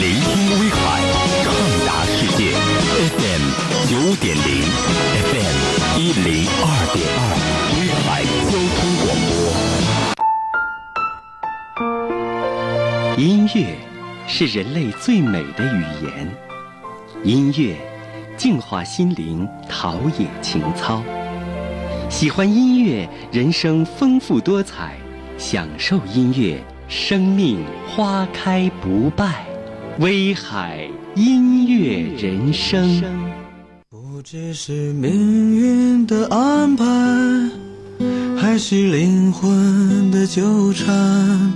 聆听威海，畅达世界。FM 九点零，FM 一零二点二，威海交通广播。音乐是人类最美的语言，音乐净化心灵，陶冶情操。喜欢音乐，人生丰富多彩；享受音乐，生命花开不败。威海音乐人生，不知是命运的安排，还是灵魂的纠缠，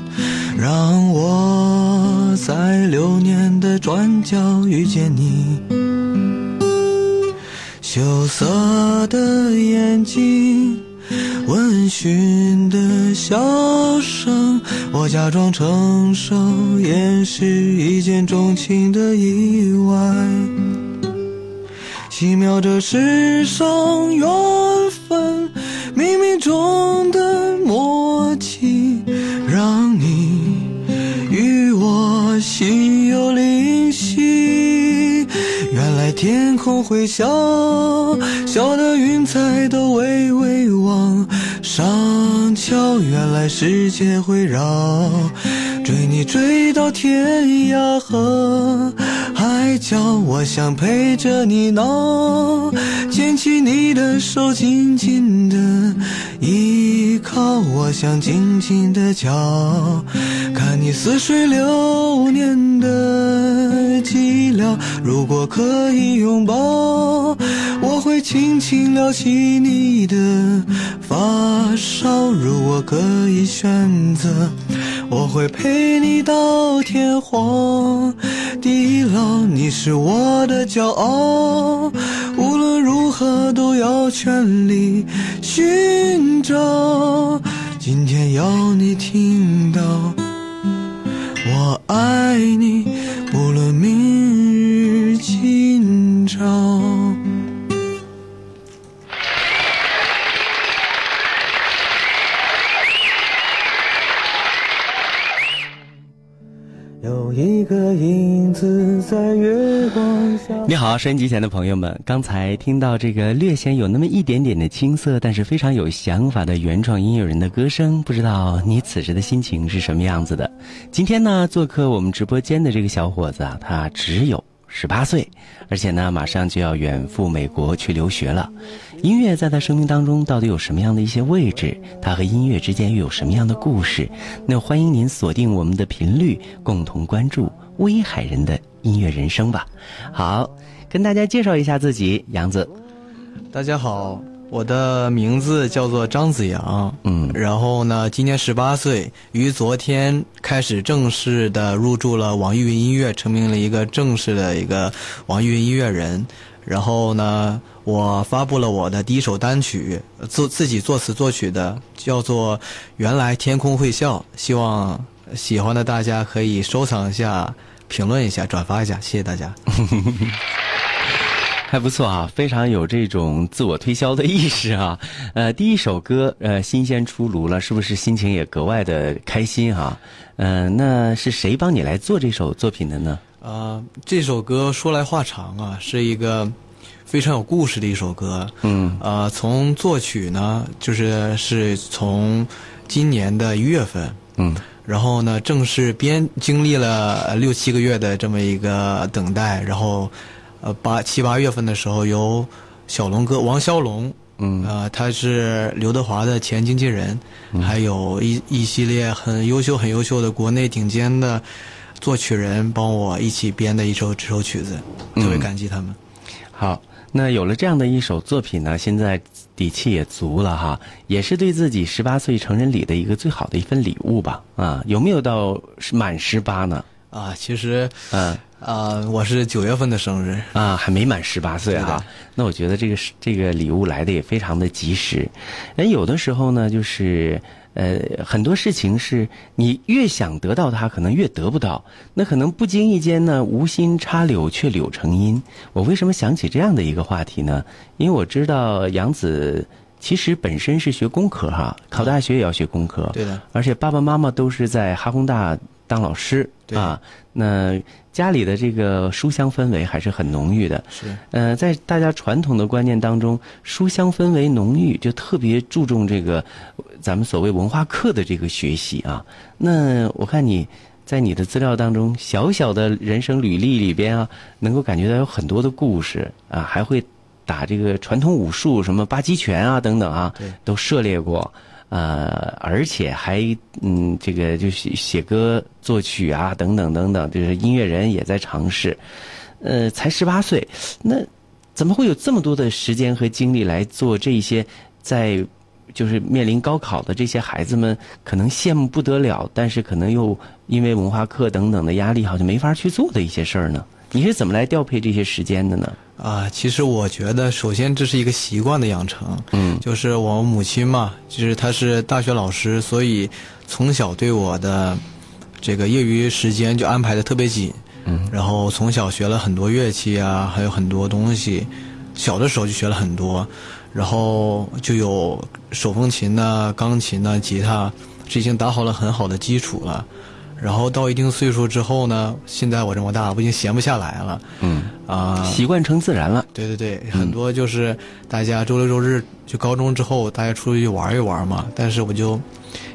让我在流年的转角遇见你。羞涩的眼睛，闻讯的笑声，我假装成熟，掩饰一见钟情的意外。奇妙这世上缘分，冥冥中天空会笑，笑的云彩都微微往上翘。原来时间会绕，追你追到天涯和海角。我想陪着你闹，牵起你的手，紧紧的依靠。我想静静的瞧，看你似水流年的寂寥。如果可以拥抱，我会轻轻撩起你的发梢。如果可以选择，我会陪你到天荒地老。你是我的骄傲，无论如何都要全力寻找。今天要你听到，我爱你，不论明日今朝。有一个影子在月光下。你好，收音机前的朋友们，刚才听到这个略显有那么一点点的青涩，但是非常有想法的原创音乐人的歌声，不知道你此时的心情是什么样子的？今天呢，做客我们直播间的这个小伙子啊，他只有十八岁，而且呢，马上就要远赴美国去留学了。音乐在他生命当中到底有什么样的一些位置？他和音乐之间又有什么样的故事？那欢迎您锁定我们的频率，共同关注威海人的音乐人生吧。好，跟大家介绍一下自己，杨子。大家好，我的名字叫做张子阳，嗯然后呢，今年十八岁，于昨天开始正式的入驻了网易云音乐，成为了一个正式的一个网易云音乐人。然后呢，我发布了我的第一首单曲，作自己作词作曲的，叫做《原来天空会笑》，希望喜欢的大家可以收藏一下、评论一下、转发一下，谢谢大家。还不错啊，非常有这种自我推销的意识啊。呃，第一首歌呃新鲜出炉了，是不是心情也格外的开心啊？嗯、那是谁帮你来做这首作品的呢？呃，这首歌说来话长啊，是一个非常有故事的一首歌。嗯呃，从作曲呢，就是是从今年的一月份，嗯然后呢，正式编经历了呃六七个月的这么一个等待，然后呃八七八月份的时候，由小龙哥王骁龙，嗯呃，他是刘德华的前经纪人，还有一一系列很优秀、很优秀的国内顶尖的作曲人帮我一起编的一首这首曲子，特别感激他们。好，那有了这样的一首作品呢，现在底气也足了哈，也是对自己十八岁成人礼的一个最好的一份礼物吧？啊，有没有到满十八呢？啊，其实嗯啊、我是九月份的生日，啊，还没满十八岁哈。那我觉得这个是这个礼物来的也非常的及时。人有的时候呢，就是呃很多事情是你越想得到它，可能越得不到。那可能不经意间呢，无心插柳却柳成荫。我为什么想起这样的一个话题呢？因为我知道杨子。其实本身是学工科哈，考大学也要学工科，对的，而且爸爸妈妈都是在哈工大当老师对啊，那家里的这个书香氛围还是很浓郁的。是呃，在大家传统的观念当中，书香氛围浓郁，就特别注重这个呃咱们所谓文化课的这个学习啊。那我看你在你的资料当中，小小的人生履历里边啊，能够感觉到有很多的故事啊，还会打这个传统武术，什么八极拳啊等等啊对，都涉猎过。呃，而且还嗯，这个就是写歌、作曲啊，等等等等，就是音乐人也在尝试。呃，才十八岁，那怎么会有这么多的时间和精力来做这些在就是面临高考的这些孩子们可能羡慕不得了，但是可能又因为文化课等等的压力，好像没法去做的一些事儿呢？你是怎么来调配这些时间的呢？啊，其实我觉得，首先这是一个习惯的养成。嗯就是我母亲嘛，就是她是大学老师，所以从小对我的这个业余时间就安排的特别紧。嗯，然后从小学了很多乐器啊，还有很多东西，小的时候就学了很多，然后就有手风琴呐、钢琴呐、吉他，这已经打好了很好的基础了。然后到一定岁数之后呢，现在我这么大，我已经闲不下来了。嗯，啊。习惯成自然了。对对对，很多就是大家周六周日就高中之后，大家出去玩一玩嘛。但是我就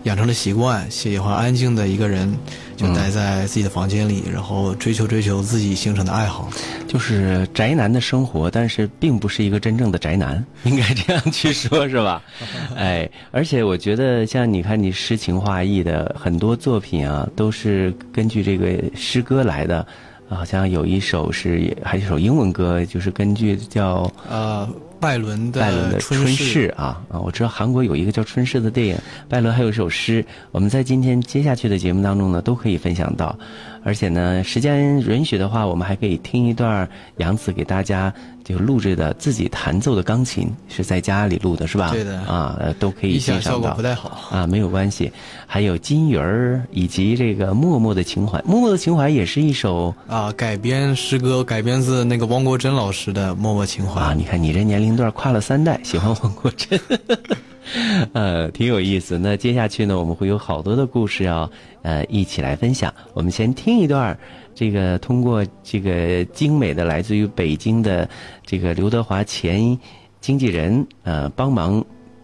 养成了习惯，喜欢安静的一个人，就待在自己的房间里，然后追求追求自己形成的爱好。就是宅男的生活，但是并不是一个真正的宅男，应该这样去说，是吧？哎，而且我觉得，像你看，你诗情画意的很多作品啊，都是根据这个诗歌来的。好像有一首是，还有一首英文歌，就是根据叫呃，拜伦的拜伦的《春逝》啊啊！我知道韩国有一个叫《春逝》的电影，拜伦还有一首诗，我们在今天接下去的节目当中呢，都可以分享到。而且呢，时间允许的话，我们还可以听一段杨子给大家就录制的自己弹奏的钢琴，是在家里录的，是吧？对的啊，呃都可以音欣赏到响效果不。太好。啊，没有关系。还有金鱼儿，以及这个默默的情怀。默默的情怀也是一首啊，改编诗歌改编自那个汪国真老师的《默默情怀》啊，你看你这年龄段跨了三代，喜欢汪国真，呃，挺有意思。那接下去呢，我们会有好多的故事要呃一起来分享。我们先听一段这个通过这个精美的来自于北京的这个刘德华前经纪人呃帮忙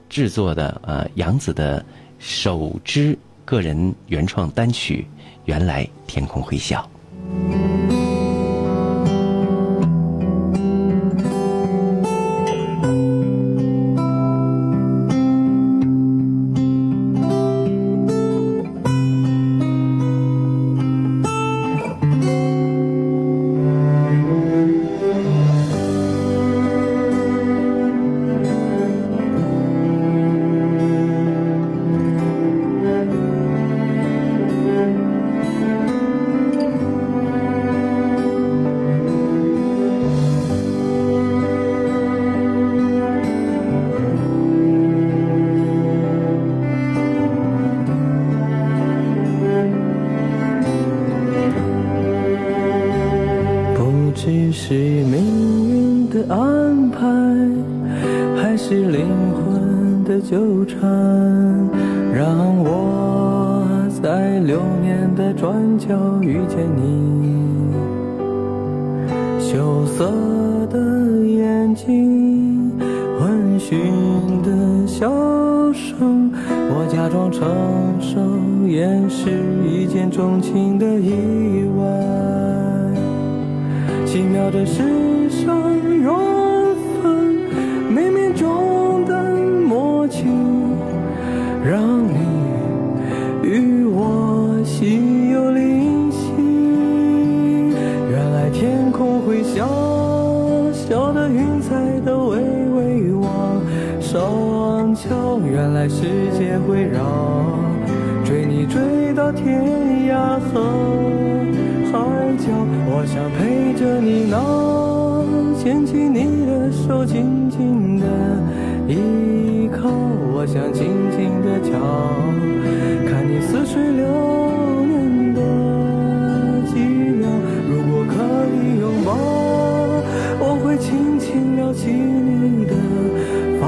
制作的呃杨子的首支个人原创单曲《原来天空会笑》。是命运的安排，还是灵魂的纠缠，让我在流年的转角遇见你。羞涩的眼睛，温驯的笑声，我假装成熟，掩饰一见钟情的意外。奇妙的世上缘分，冥冥中的默契，让你与我心有灵犀。原来天空会笑，笑的云彩都微微往上翘。原来世界会绕，追你追到天涯和我想陪着你闹，牵起你的手，紧紧的依靠。我想静静的瞧，看你似水流年的寂寥。如果可以拥抱，我会轻轻撩起你的发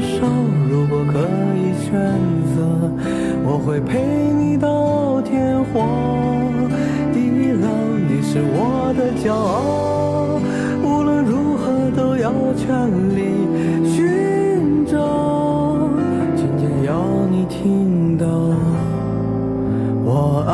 梢。如果可以选择，我会陪你到天荒。是我的骄傲，无论如何都要全力寻找。今天要你听到，我爱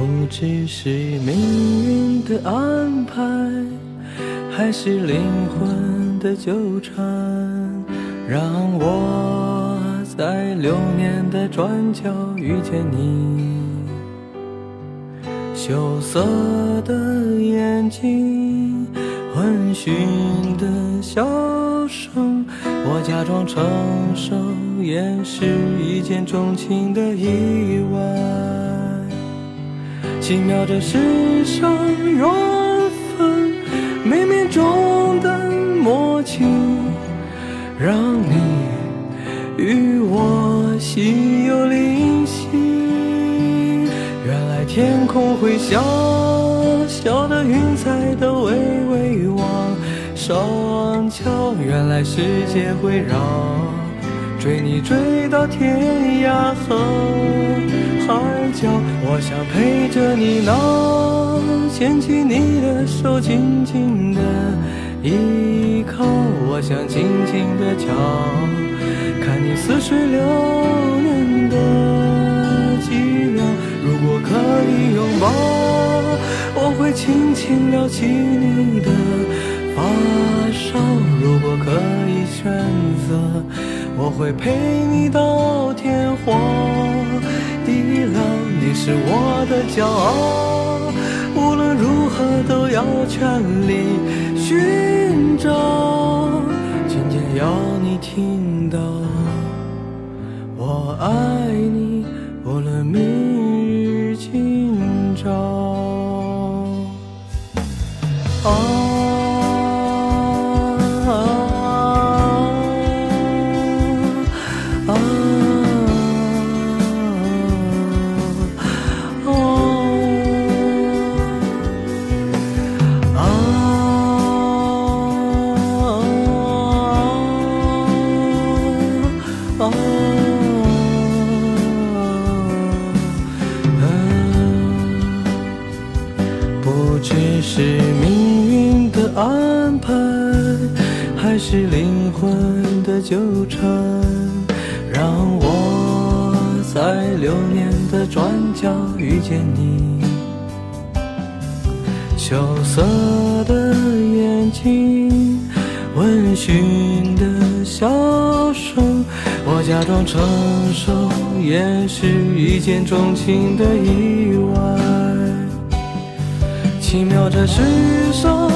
不知是命运的安排，还是灵魂的纠缠，让我在流年的转角遇见你。羞涩的眼睛，温驯的笑声，我假装成熟，掩饰一见钟情的意外。奇妙这世上缘分，冥冥中的默契，让你与我心有灵犀。原来天空会笑，笑的云彩都微微往上翘。原来世界会绕，追你追到天涯和海角。我想陪着你闹，牵起你的手，紧紧的依靠。我想静静的瞧，看你似水流年的寂寥。如果可以拥抱，我会轻轻撩起你的发梢。如果可以选择，我会陪你到天荒地老。你是我的骄傲，无论如何都要全力寻找。今天要你听到，我爱你，无论明纠缠，让我在流年的转角遇见你。羞涩的眼睛，温驯的笑声，我假装成熟，掩饰一见钟情的意外。奇妙这世上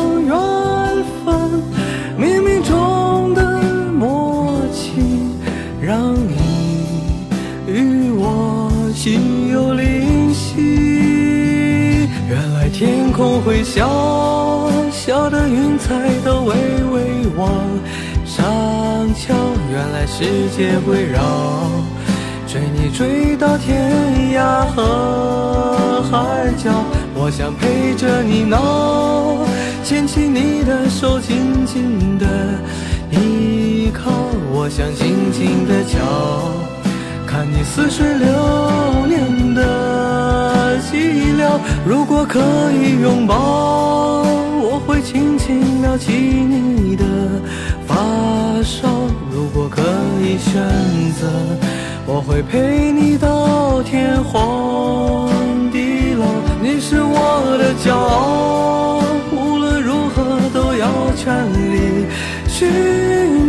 心有灵犀。原来天空会笑，笑的云彩都微微往上翘。原来世界会绕，追你追到天涯和海角。我想陪着你闹，牵起你的手，紧紧的依靠。我想静静的瞧，看你似水流年的寂寥如果可以拥抱，我会轻轻撩起你的发梢；如果可以选择，我会陪你到天荒地老。你是我的骄傲，无论如何都要全力寻